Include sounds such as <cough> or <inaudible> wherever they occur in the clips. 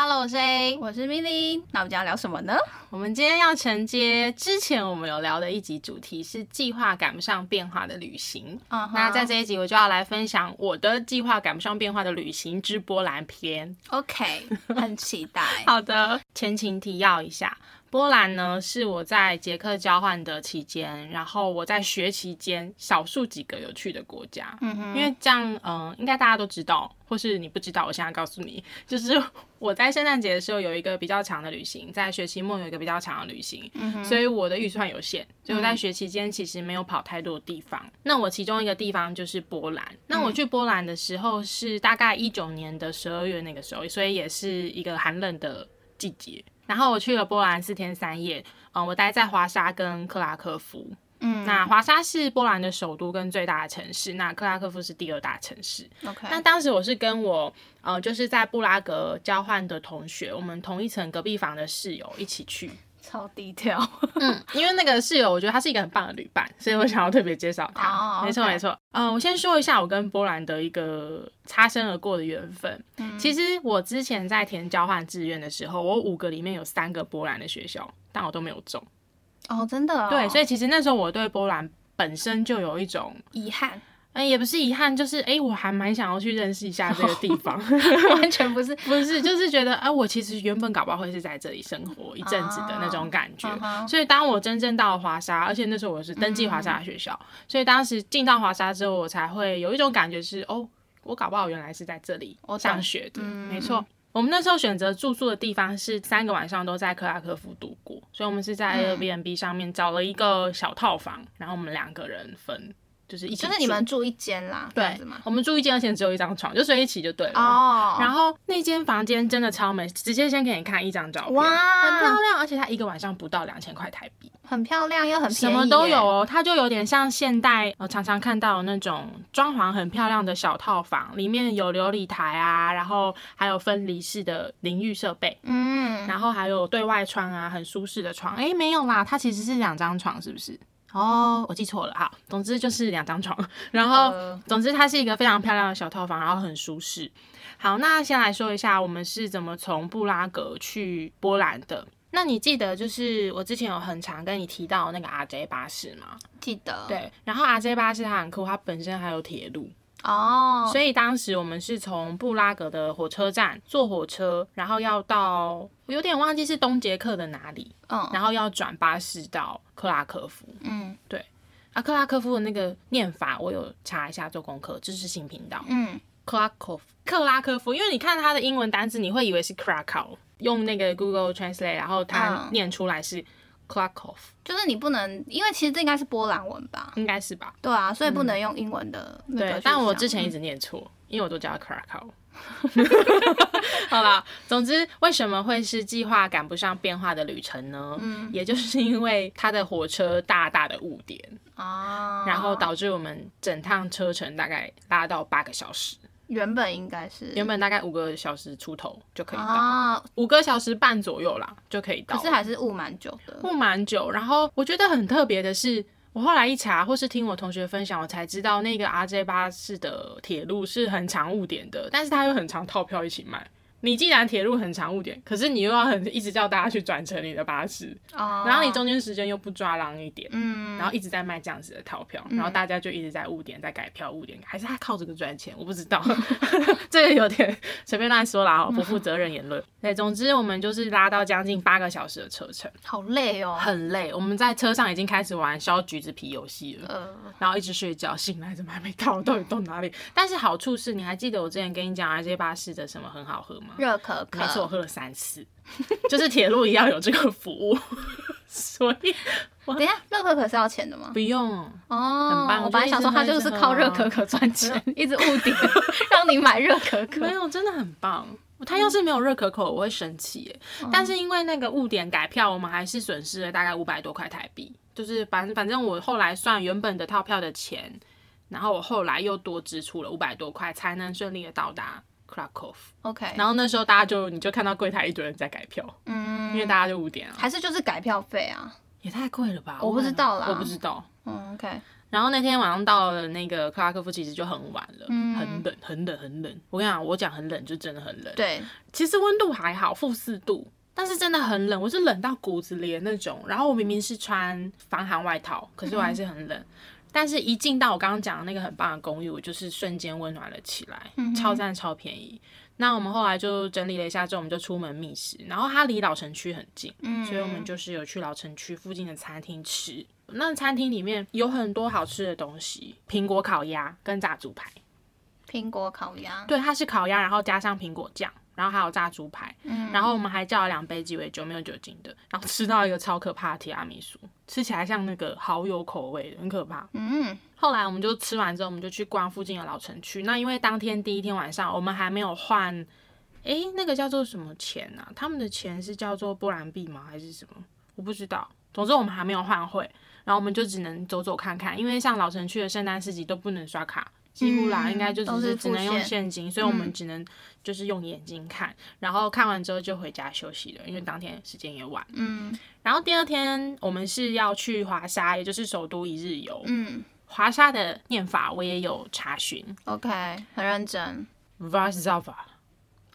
Hello，我是 A，我是 Milly。那我们今天要聊什么呢？我们今天要承接之前我们有聊的一集主题是计划赶不上变化的旅行。Uh huh. 那在这一集我就要来分享我的计划赶不上变化的旅行之波兰篇。OK，很期待。<laughs> 好的，前情提要一下。波兰呢，是我在捷克交换的期间，然后我在学期间少数几个有去的国家。嗯哼，因为这样，嗯、呃，应该大家都知道，或是你不知道，我现在告诉你，<laughs> 就是我在圣诞节的时候有一个比较长的旅行，在学期末有一个比较长的旅行，所以我的预算有限，所以我在学期间其实没有跑太多地方。嗯、那我其中一个地方就是波兰。那我去波兰的时候是大概一九年的十二月那个时候，所以也是一个寒冷的季节。然后我去了波兰四天三夜，嗯，我待在华沙跟克拉科夫。嗯，那华沙是波兰的首都跟最大的城市，那克拉科夫是第二大城市。OK，那当时我是跟我呃就是在布拉格交换的同学，我们同一层隔壁房的室友一起去。超低调，嗯，因为那个室友，我觉得他是一个很棒的旅伴，所以我想要特别介绍他。没错，没错。嗯，我先说一下我跟波兰的一个擦身而过的缘分。嗯，其实我之前在填交换志愿的时候，我五个里面有三个波兰的学校，但我都没有中。哦，真的哦？对，所以其实那时候我对波兰本身就有一种遗憾。哎，也不是遗憾，就是哎，我还蛮想要去认识一下这个地方，<laughs> 完全不是，不是，就是觉得啊，我其实原本搞不好会是在这里生活一阵子的那种感觉。所以当我真正到了华沙，而且那时候我是登记华沙的学校，所以当时进到华沙之后，我才会有一种感觉是，哦，我搞不好原来是在这里上学的。没错，我们那时候选择住宿的地方是三个晚上都在克拉科夫度过，所以我们是在 Airbnb 上面找了一个小套房，然后我们两个人分。就是一起，就是你们住一间啦，对吗？我们住一间，而且只有一张床，就睡一起就对了。哦。然后那间房间真的超美，直接先给你看一张照片，哇，很漂亮，而且它一个晚上不到两千块台币，很漂亮又很什么都有哦。它就有点像现代，我常常看到那种装潢很漂亮的小套房，里面有琉璃台啊，然后还有分离式的淋浴设备，嗯，然后还有对外窗啊，很舒适的床。哎，没有啦，它其实是两张床，是不是？哦，我记错了哈。总之就是两张床，然后总之它是一个非常漂亮的小套房，然后很舒适。好，那先来说一下我们是怎么从布拉格去波兰的。那你记得就是我之前有很常跟你提到那个 RJ 巴士吗？记得。对，然后 RJ 巴士它很酷，它本身还有铁路。哦，oh. 所以当时我们是从布拉格的火车站坐火车，然后要到我有点忘记是东捷克的哪里，嗯，oh. 然后要转巴士到克拉科夫，嗯，对，啊，克拉科夫的那个念法我有查一下做功课，知识性频道，嗯，克拉科夫，克拉科夫，因为你看它的英文单词，你会以为是 Krakow，用那个 Google Translate，然后它念出来是。Krakow 就是你不能，因为其实这应该是波兰文吧？应该是吧？对啊，所以不能用英文的。对，但我之前一直念错，嗯、因为我都叫 Krakow。<laughs> 好啦，总之为什么会是计划赶不上变化的旅程呢？嗯，也就是因为它的火车大大的误点啊，然后导致我们整趟车程大概拉到八个小时。原本应该是原本大概五个小时出头就可以到，啊、五个小时半左右啦就可以到。可是还是雾蛮久的，雾蛮久。然后我觉得很特别的是，我后来一查，或是听我同学分享，我才知道那个 RJ 巴士的铁路是很长误点的，但是它又很常套票一起卖。你既然铁路很长误点，可是你又要很一直叫大家去转乘你的巴士，oh. 然后你中间时间又不抓狼一点，嗯，然后一直在卖这样子的套票，嗯、然后大家就一直在误点，在改票误点，还是他靠这个赚钱？我不知道，<laughs> 这个有点随便乱说啦，不负责任言论。对，总之我们就是拉到将近八个小时的车程，好累哦，很累。我们在车上已经开始玩削橘子皮游戏了，呃、然后一直睡觉，醒来怎么还没到？到底到哪里？但是好处是，你还记得我之前跟你讲 RJ 巴士的什么很好喝吗？热可可，没错，我喝了三次，就是铁路一样有这个服务，<laughs> 所以等一下热可可是要钱的吗？不用哦，很棒。我本来想说他就是靠热可可赚钱，一直误点让你买热可可，没有，真的很棒。他要是没有热可可，我会生气耶。嗯、但是因为那个误点改票，我们还是损失了大概五百多块台币。就是反反正我后来算原本的套票的钱。然后我后来又多支出了五百多块，才能顺利的到达 Krakow。OK，然后那时候大家就你就看到柜台一堆人在改票，嗯，因为大家就五点啊，还是就是改票费啊，也太贵了吧？我不知道啦，我不知道。嗯，OK。然后那天晚上到了那个克拉科夫，其实就很晚了，嗯、很冷，很冷，很冷。我跟你讲，我讲很冷就真的很冷。对，其实温度还好，负四度，但是真的很冷，我是冷到骨子里的那种。然后我明明是穿防寒外套，可是我还是很冷。嗯、但是一进到我刚刚讲的那个很棒的公寓，我就是瞬间温暖了起来，嗯、超赞超便宜。那我们后来就整理了一下之后，我们就出门觅食。然后它离老城区很近，嗯、所以我们就是有去老城区附近的餐厅吃。那餐厅里面有很多好吃的东西，苹果烤鸭跟炸猪排。苹果烤鸭，对，它是烤鸭，然后加上苹果酱，然后还有炸猪排。嗯，然后我们还叫了两杯鸡尾酒，没有酒精的。然后吃到一个超可怕的提拉米苏，吃起来像那个蚝油口味的，很可怕。嗯，后来我们就吃完之后，我们就去逛附近的老城区。那因为当天第一天晚上，我们还没有换，哎，那个叫做什么钱啊？他们的钱是叫做波兰币吗？还是什么？我不知道。总之我们还没有换汇，然后我们就只能走走看看，因为像老城区的圣诞市集都不能刷卡，几乎啦，嗯、应该就只是只能用现金，所以我们只能就是用眼睛看，嗯、然后看完之后就回家休息了，因为当天时间也晚。嗯，然后第二天我们是要去华沙，也就是首都一日游。嗯，华沙的念法我也有查询，OK，很认真。Warsaw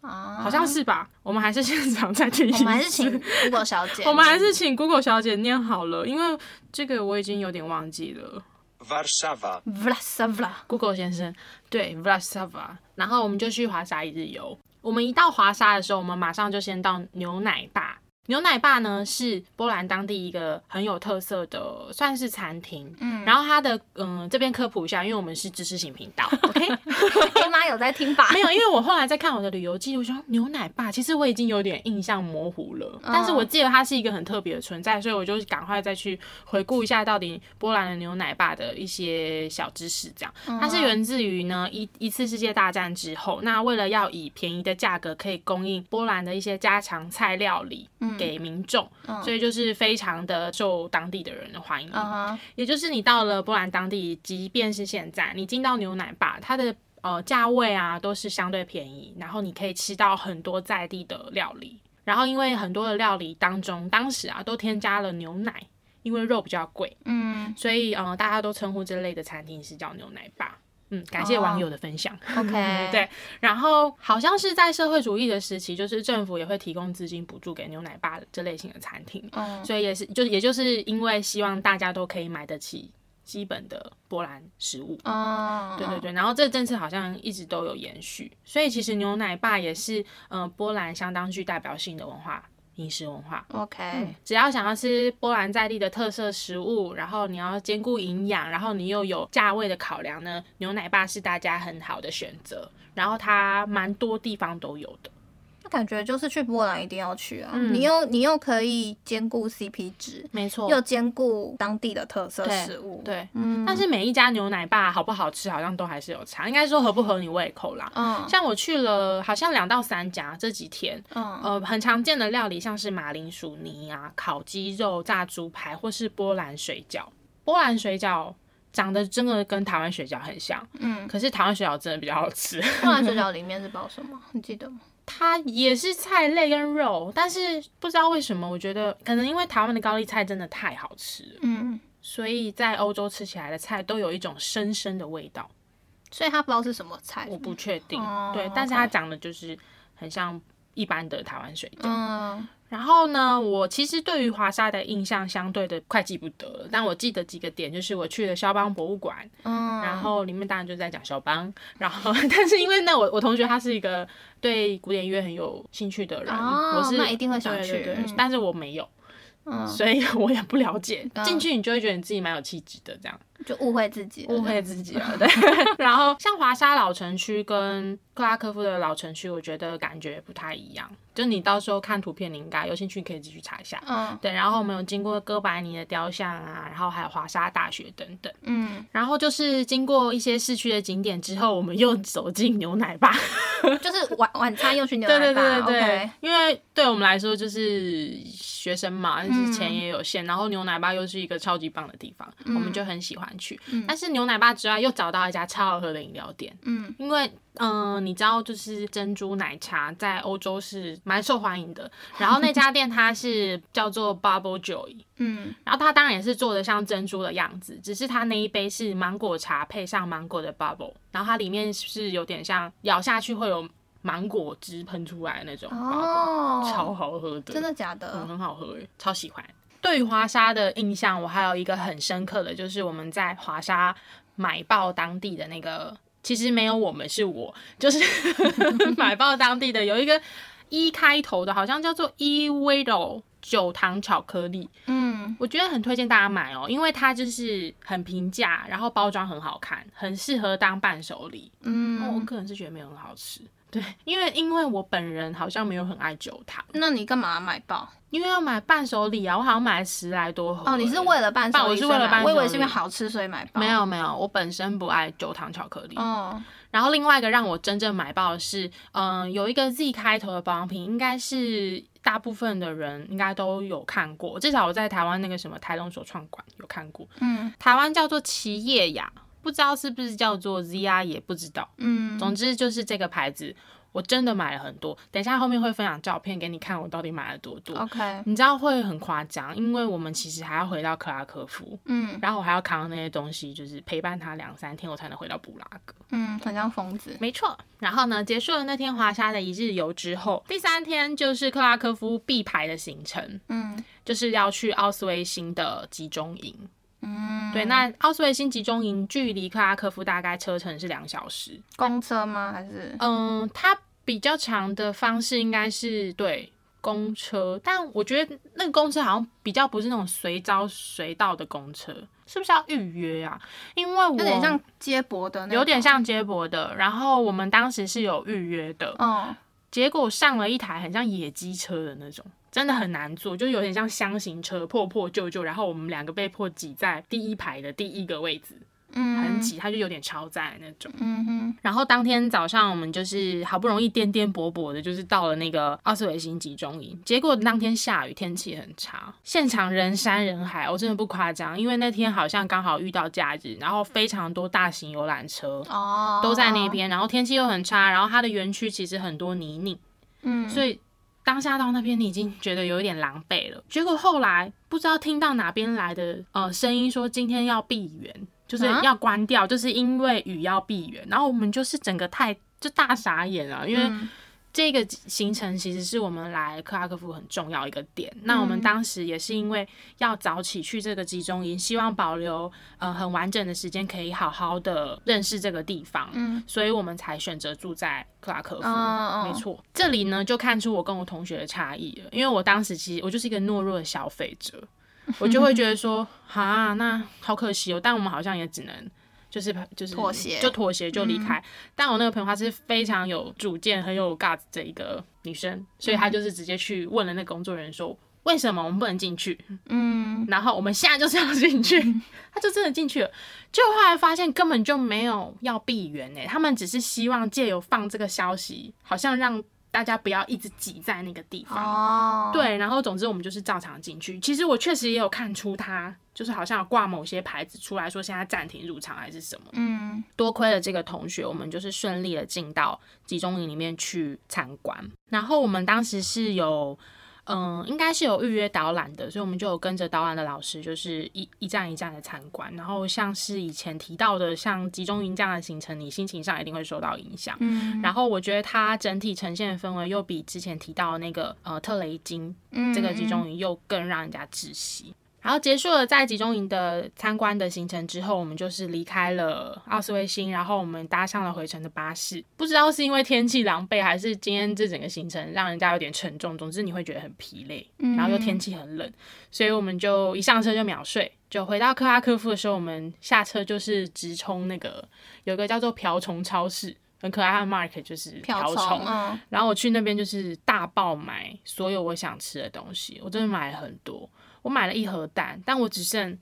啊，好像是吧？我们还是现场再听一次。我们还是请 Google 小姐。<laughs> 我们还是请 Google 小姐念好了，因为这个我已经有点忘记了。Warsawa，Warsawa，Google 先生，对，Warszawa。然后我们就去华沙一日游。我们一到华沙的时候，我们马上就先到牛奶大。牛奶爸呢是波兰当地一个很有特色的，算是餐厅。嗯，然后它的嗯这边科普一下，因为我们是知识型频道，<laughs> OK？<laughs> 妈妈有在听吧？没有，因为我后来在看我的旅游记录，说牛奶爸其实我已经有点印象模糊了，嗯、但是我记得它是一个很特别的存在，所以我就赶快再去回顾一下到底波兰的牛奶爸的一些小知识。这样，嗯、它是源自于呢一一次世界大战之后，那为了要以便宜的价格可以供应波兰的一些家常菜料理。嗯给民众，所以就是非常的受当地的人的欢迎。Uh. 也就是你到了波兰当地，即便是现在你进到牛奶吧，它的呃价位啊都是相对便宜，然后你可以吃到很多在地的料理。然后因为很多的料理当中，当时啊都添加了牛奶，因为肉比较贵，嗯，所以呃大家都称呼这类的餐厅是叫牛奶坝。嗯，感谢网友的分享。Oh, OK，<laughs> 对，然后好像是在社会主义的时期，就是政府也会提供资金补助给牛奶爸这类型的餐厅。嗯，oh. 所以也是，就也就是因为希望大家都可以买得起基本的波兰食物。哦，oh. 对对对，然后这政策好像一直都有延续，所以其实牛奶爸也是嗯、呃、波兰相当具代表性的文化。饮食文化，OK，嗯，只要想要吃波兰在地的特色食物，然后你要兼顾营养，然后你又有价位的考量呢，牛奶爸是大家很好的选择，然后它蛮多地方都有的。感觉就是去波兰一定要去啊！嗯、你又你又可以兼顾 CP 值，没错，又兼顾当地的特色食物，对，对嗯。但是每一家牛奶吧好不好吃，好像都还是有差，应该说合不合你胃口啦。嗯，像我去了，好像两到三家这几天，嗯，呃，很常见的料理像是马铃薯泥啊、烤鸡肉、炸猪排，或是波兰水饺。波兰水饺长得真的跟台湾水饺很像，嗯，可是台湾水饺真的比较好吃。波兰水饺 <laughs> 里面是包什么？你记得吗？它也是菜类跟肉，但是不知道为什么，我觉得可能因为台湾的高丽菜真的太好吃了，嗯，所以在欧洲吃起来的菜都有一种深深的味道，所以它不知道是什么菜，我不确定，哦、对，但是它长得就是很像一般的台湾水饺。嗯。然后呢，我其实对于华沙的印象相对的快记不得了，但我记得几个点，就是我去了肖邦博物馆，嗯，然后里面当然就在讲肖邦，<laughs> 然后但是因为那我我同学他是一个对古典音乐很有兴趣的人，哦、我是那一定会想去，对对对，但是我没有，嗯，所以我也不了解，嗯、进去你就会觉得你自己蛮有气质的这样。就误会自己，误会自己了，对。<laughs> 然后像华沙老城区跟克拉科夫的老城区，我觉得感觉不太一样。就你到时候看图片，你应该有兴趣可以继续查一下。嗯，对。然后我们有经过哥白尼的雕像啊，然后还有华沙大学等等。嗯。然后就是经过一些市区的景点之后，我们又走进牛奶吧，<laughs> 就是晚晚餐又去牛 <laughs> 奶吧。对对对对对。因为对我们来说就是学生嘛，就是钱也有限，嗯、然后牛奶吧又是一个超级棒的地方，嗯、我们就很喜欢。欢去。嗯、但是牛奶爸之外，又找到一家超好喝的饮料店。嗯，因为嗯、呃，你知道，就是珍珠奶茶在欧洲是蛮受欢迎的。然后那家店它是叫做 Bubble Joy。<laughs> 嗯，然后它当然也是做的像珍珠的样子，只是它那一杯是芒果茶配上芒果的 bubble，然后它里面是有点像咬下去会有芒果汁喷出来的那种哦，超好喝的，真的假的？嗯，很好喝，超喜欢。对于华沙的印象，我还有一个很深刻的就是我们在华沙买爆当地的那个，其实没有我们是我，就是 <laughs> 买爆当地的有一个 E 开头的，好像叫做 E Widow。酒糖巧克力，嗯，我觉得很推荐大家买哦，因为它就是很平价，然后包装很好看，很适合当伴手礼。嗯，我个人是觉得没有很好吃，对，因为因为我本人好像没有很爱酒糖。那你干嘛买爆？因为要买伴手礼啊，我好像买了十来多盒。哦，你是为了伴手礼？我是为了伴手礼，我以为是因为好吃所以买爆。没有没有，我本身不爱酒糖巧克力。哦。然后另外一个让我真正买爆的是，嗯、呃，有一个 Z 开头的保养品，应该是大部分的人应该都有看过，至少我在台湾那个什么台东手创馆有看过。嗯，台湾叫做奇叶雅，不知道是不是叫做 ZR，也不知道。嗯，总之就是这个牌子。我真的买了很多，等一下后面会分享照片给你看，我到底买了多多。OK，你知道会很夸张，因为我们其实还要回到克拉科夫，嗯，然后我还要扛那些东西，就是陪伴他两三天，我才能回到布拉格，嗯，很像疯子。没错，然后呢，结束了那天华沙的一日游之后，第三天就是克拉科夫必排的行程，嗯，就是要去奥斯威辛的集中营，嗯，对，那奥斯维辛集中营距离克拉科夫大概车程是两小时，公车吗？还是？嗯，它。比较长的方式应该是对公车，但我觉得那个公车好像比较不是那种随招随到的公车，是不是要预约啊？因为我有点像接驳的，有点像接驳的。然后我们当时是有预约的，嗯，结果上了一台很像野鸡车的那种，真的很难坐，就有点像箱型车，破破旧旧。然后我们两个被迫挤在第一排的第一个位置。嗯，很挤，它就有点超载那种。嗯哼。然后当天早上，我们就是好不容易颠颠簸簸的，就是到了那个奥斯维辛集中营。结果当天下雨，天气很差，现场人山人海，我真的不夸张，因为那天好像刚好遇到假日，然后非常多大型游览车哦都在那边，然后天气又很差，然后它的园区其实很多泥泞，嗯，所以当下到那边你已经觉得有一点狼狈了。结果后来不知道听到哪边来的呃声音说今天要闭园。就是要关掉，就是因为雨要闭园，然后我们就是整个太就大傻眼了，因为这个行程其实是我们来克拉科夫很重要一个点。那我们当时也是因为要早起去这个集中营，希望保留呃很完整的时间，可以好好的认识这个地方，嗯，所以我们才选择住在克拉科夫。没错，这里呢就看出我跟我同学的差异了，因为我当时其实我就是一个懦弱的消费者。我就会觉得说，<laughs> 啊，那好可惜哦。但我们好像也只能，就是就是妥协，就妥协就离开。嗯、但我那个朋友她是非常有主见、很有 guts 的一个女生，所以她就是直接去问了那个工作人员说，为什么我们不能进去？嗯，<laughs> 然后我们现在就是要进去，<laughs> 她就真的进去了。就后来发现根本就没有要闭园诶，他们只是希望借由放这个消息，好像让。大家不要一直挤在那个地方，oh. 对。然后总之我们就是照常进去。其实我确实也有看出他就是好像有挂某些牌子出来说现在暂停入场还是什么。嗯，多亏了这个同学，我们就是顺利的进到集中营里面去参观。然后我们当时是有。嗯，应该是有预约导览的，所以我们就有跟着导览的老师，就是一一站一站的参观。然后像是以前提到的，像集中营这样的行程，你心情上一定会受到影响。嗯，然后我觉得它整体呈现的氛围又比之前提到的那个呃特雷金这个集中营又更让人家窒息。然后结束了在集中营的参观的行程之后，我们就是离开了奥斯维辛，然后我们搭上了回程的巴士。不知道是因为天气狼狈，还是今天这整个行程让人家有点沉重。总之你会觉得很疲累，然后又天气很冷，所以我们就一上车就秒睡。就回到克拉科夫的时候，我们下车就是直冲那个有个叫做瓢虫超市，很可爱的 market，就是瓢虫。嗯，然后我去那边就是大爆买所有我想吃的东西，我真的买了很多。我买了一盒蛋，但我只剩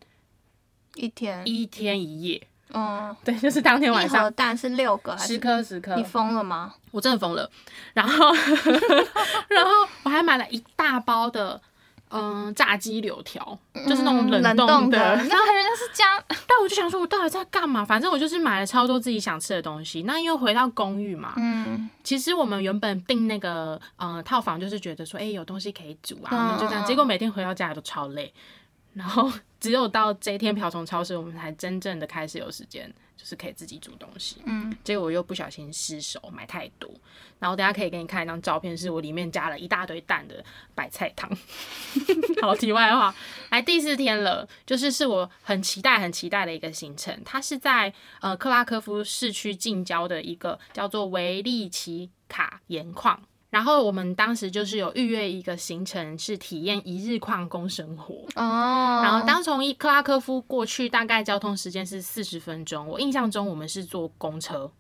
一天一天一夜。嗯，<laughs> 对，就是当天晚上。一盒蛋是六个还是？十颗十颗。你疯了吗？我真的疯了。然后，<laughs> 然后我还买了一大包的嗯，炸鸡柳条，就是那种冷冻的，然后人家是加，<laughs> 但我就想说，我到底在干嘛？反正我就是买了超多自己想吃的东西。那因为回到公寓嘛，嗯，其实我们原本订那个嗯套房，就是觉得说，哎、欸，有东西可以煮啊，我们就这样。结果每天回到家里都超累，然后 <laughs> 只有到这一天瓢虫超市，我们才真正的开始有时间。就是可以自己煮东西，嗯，结果我又不小心失手买太多，然后等下可以给你看一张照片，是我里面加了一大堆蛋的白菜汤。<laughs> 好，题外话，来第四天了，就是是我很期待、很期待的一个行程，它是在呃克拉科夫市区近郊的一个叫做维利奇卡盐矿。然后我们当时就是有预约一个行程，是体验一日矿工生活哦。Oh. 然后当从一克拉科夫过去，大概交通时间是四十分钟。我印象中我们是坐公车，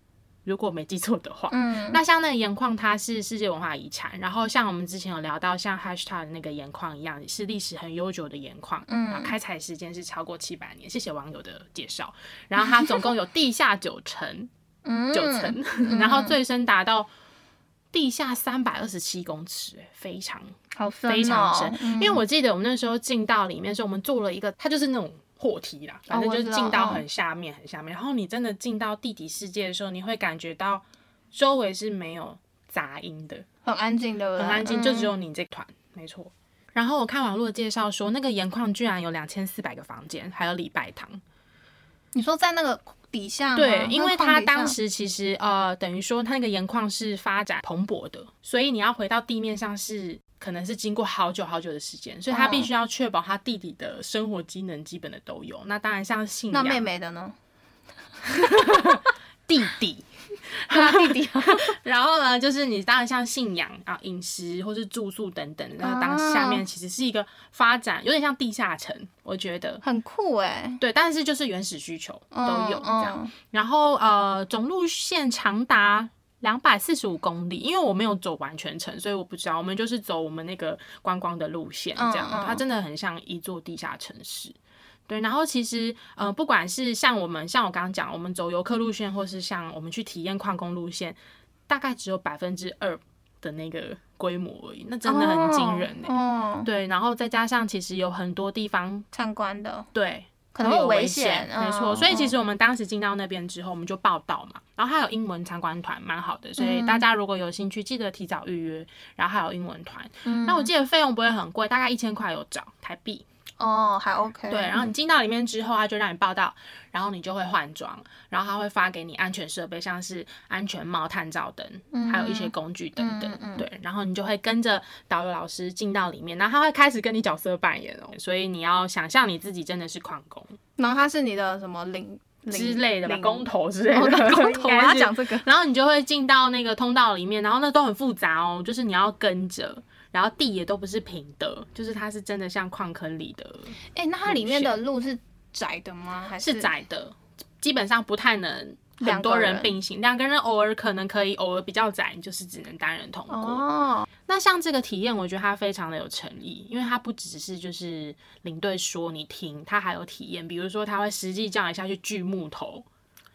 如果我没记错的话。嗯。那像那个盐矿，它是世界文化遗产。然后像我们之前有聊到，像 Hashtag 那个盐矿一样，是历史很悠久的盐矿。嗯。开采时间是超过七百年。谢谢网友的介绍。然后它总共有地下九层，<laughs> 九层，<laughs> 然后最深达到。地下三百二十七公尺，非常好深，非常深。因为我记得我们那时候进到里面的时候，我们做了一个，它就是那种货梯啦，反正就是进到很下面，很下面。然后你真的进到地底世界的时候，你会感觉到周围是没有杂音的，很安静的，很安静，就只有你这团，没错。然后我看网络介绍说，那个盐矿居然有两千四百个房间，还有礼拜堂。你说在那个？底下对，因为他当时其实呃，等于说他那个盐矿是发展蓬勃的，所以你要回到地面上是可能是经过好久好久的时间，所以他必须要确保他弟弟的生活机能基本的都有。那当然像信仰，那妹妹的呢？弟弟。弟 <laughs> 弟，<laughs> 然后呢，就是你当然像信仰啊、饮食或是住宿等等，然后当下面其实是一个发展，有点像地下城，我觉得很酷哎。对，但是就是原始需求都有这样。然后呃，总路线长达两百四十五公里，因为我没有走完全程，所以我不知道。我们就是走我们那个观光的路线，这样它真的很像一座地下城市。对，然后其实，呃，不管是像我们，像我刚刚讲，我们走游客路线，或是像我们去体验矿工路线，大概只有百分之二的那个规模而已，那真的很惊人呢。哦，哦对，然后再加上其实有很多地方参观的，对，可能有危险，没错。所以其实我们当时进到那边之后，我们就报道嘛，然后还有英文参观团，蛮好的。所以大家如果有兴趣，记得提早预约，然后还有英文团。嗯，那我记得费用不会很贵，大概一千块有找台币。哦，还 OK。对，然后你进到里面之后，他就让你报到，然后你就会换装，然后他会发给你安全设备，像是安全帽、探照灯，嗯、还有一些工具等等。对，然后你就会跟着导游老师进到里面，然后他会开始跟你角色扮演哦，所以你要想象你自己真的是矿工，然后他是你的什么领之类的吧，工头之类的，<laughs> 工头他讲这个，然后你就会进到那个通道里面，然后那都很复杂哦，就是你要跟着。然后地也都不是平的，就是它是真的像矿坑里的。哎、欸，那它里面的路是窄的吗？还是，是窄的？基本上不太能很多人并行，两个人偶尔可能可以，偶尔比较窄，就是只能单人通过。哦，那像这个体验，我觉得它非常的有诚意，因为它不只是就是领队说你听，它还有体验，比如说他会实际叫你下去锯木头、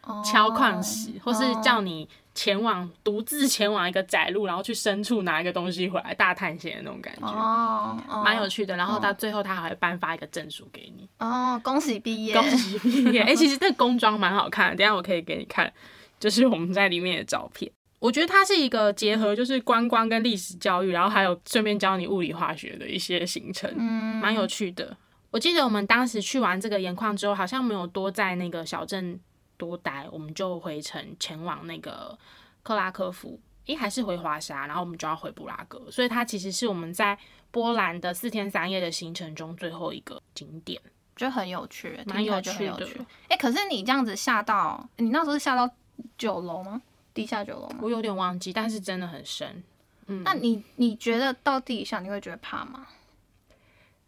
哦、敲矿石，或是叫你。前往独自前往一个窄路，然后去深处拿一个东西回来，大探险的那种感觉，哦，蛮有趣的。然后到最后，他还会颁发一个证书给你。哦，恭喜毕业！恭喜毕业！<laughs> 哎、欸，其实这工装蛮好看的，等下我可以给你看，就是我们在里面的照片。我觉得它是一个结合，就是观光跟历史教育，然后还有顺便教你物理化学的一些行程，嗯，蛮有趣的。我记得我们当时去完这个盐矿之后，好像没有多在那个小镇。多待，我们就回程前往那个克拉科夫，诶，还是回华沙，然后我们就要回布拉格，所以它其实是我们在波兰的四天三夜的行程中最后一个景点，就很有趣，蛮有趣的。诶，可是你这样子下到，你那时候是下到九楼吗？地下九楼吗？我有点忘记，但是真的很深。嗯，那你你觉得到地下你会觉得怕吗？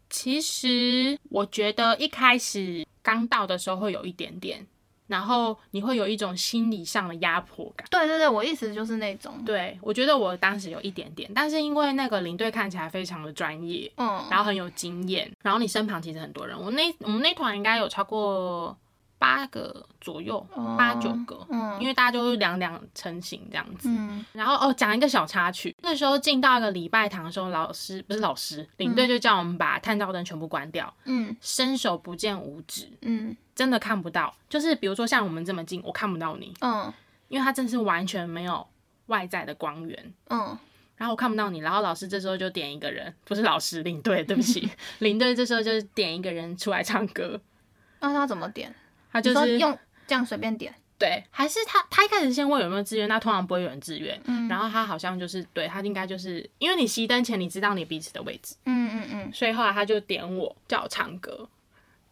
其实我觉得一开始刚到的时候会有一点点。然后你会有一种心理上的压迫感。对对对，我意思就是那种。对，我觉得我当时有一点点，但是因为那个领队看起来非常的专业，嗯，然后很有经验，然后你身旁其实很多人，我那我们那团应该有超过八个左右，八九个，嗯，因为大家就是两两成型这样子。嗯，然后哦，讲一个小插曲，那时候进到一个礼拜堂的时候，老师不是老师，领队就叫我们把探照灯全部关掉，嗯，伸手不见五指，嗯，真的看不到，就是比如说像我们这么近，我看不到你，嗯，因为它真的是完全没有外在的光源，嗯，然后我看不到你，然后老师这时候就点一个人，不是老师，领队，对不起，<laughs> 领队这时候就是点一个人出来唱歌，那他怎么点？他就是用这样随便点，对，还是他他一开始先问有没有志愿，那通常不会有人志愿，嗯，然后他好像就是对他应该就是因为你熄灯前你知道你彼此的位置，嗯嗯嗯，所以后来他就点我叫我唱歌，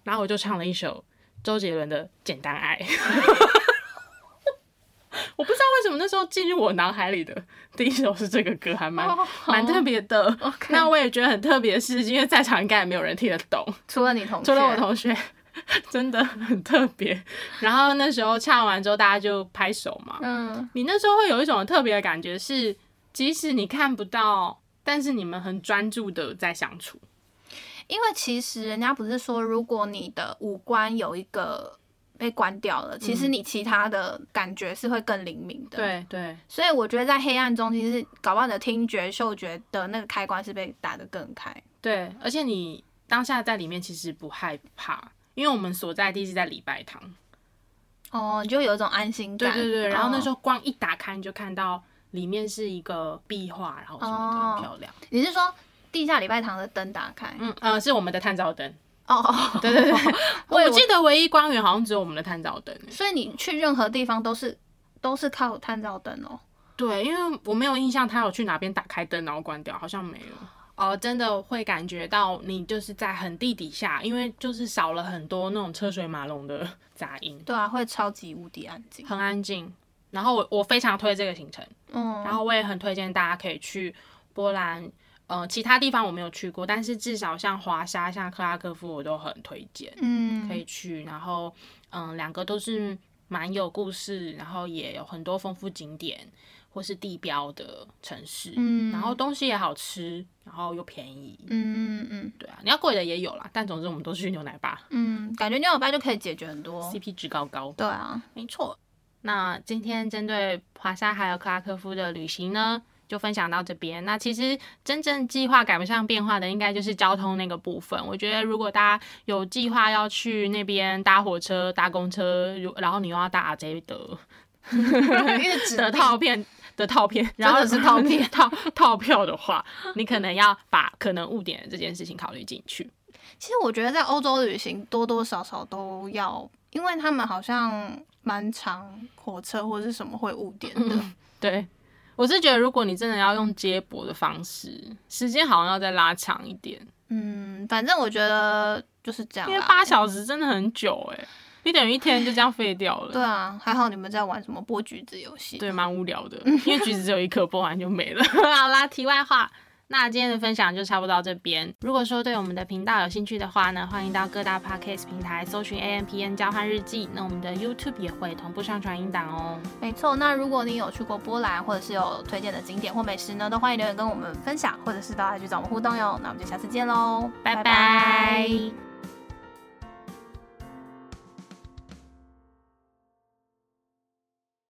然后我就唱了一首周杰伦的《简单爱》，<laughs> 我不知道为什么那时候进入我脑海里的第一首是这个歌，还蛮蛮、oh, 特别的。Okay. 那我也觉得很特别是，因为在场应该也没有人听得懂，除了你同学，除了我同学。<laughs> 真的很特别，然后那时候唱完之后，大家就拍手嘛。嗯，你那时候会有一种特别的感觉，是即使你看不到，但是你们很专注的在相处。因为其实人家不是说，如果你的五官有一个被关掉了，其实你其他的感觉是会更灵敏的。对对。所以我觉得在黑暗中，其实搞不好你的听觉、嗅觉的那个开关是被打得更开。对，而且你当下在里面其实不害怕。因为我们所在地是在礼拜堂，哦，你就有一种安心感。对对对，然后那时候光一打开，你就看到里面是一个壁画，然后什么都很漂亮。哦。你是说地下礼拜堂的灯打开？嗯呃，是我们的探照灯。哦哦，<laughs> 对对对，<laughs> 我，我记得唯一光源好像只有我们的探照灯。所以你去任何地方都是都是靠探照灯哦。对，因为我没有印象他有去哪边打开灯然后关掉，好像没有。哦，真的会感觉到你就是在很地底下，因为就是少了很多那种车水马龙的 <laughs> 杂音。对啊，会超级无敌安静，很安静。然后我我非常推这个行程，嗯，然后我也很推荐大家可以去波兰，呃，其他地方我没有去过，但是至少像华沙、像克拉科夫，我都很推荐，嗯，可以去。然后，嗯，两个都是蛮有故事，然后也有很多丰富景点。或是地标的城市，嗯，然后东西也好吃，然后又便宜，嗯嗯嗯，对啊，你要贵的也有啦，但总之我们都是去牛奶吧，嗯，感觉牛奶吧就可以解决很多，<laughs> CP 值高高，对啊，没错。那今天针对华沙还有克拉科夫的旅行呢，就分享到这边。那其实真正计划赶不上变化的，应该就是交通那个部分。我觉得如果大家有计划要去那边搭火车、搭公车，如然后你又要搭 RJ 的，因为的套片。的套片，然后是套片 <laughs> 套套票的话，你可能要把可能误点的这件事情考虑进去。其实我觉得在欧洲旅行多多少少都要，因为他们好像蛮长火车或者是什么会误点的。嗯、对，我是觉得如果你真的要用接驳的方式，时间好像要再拉长一点。嗯，反正我觉得就是这样，因为八小时真的很久哎、欸。你等于一天就这样废掉了。对啊，还好你们在玩什么剥橘子游戏。对，蛮无聊的，因为橘子只有一颗，剥完就没了。<laughs> 好啦，题外话，那今天的分享就差不多到这边。如果说对我们的频道有兴趣的话呢，欢迎到各大 podcast 平台搜寻 A M P N 交换日记。那我们的 YouTube 也会同步上传音档哦。没错，那如果你有去过波兰，或者是有推荐的景点或美食呢，都欢迎留言跟我们分享，或者是到来去找我们互动哟。那我们就下次见喽，拜拜。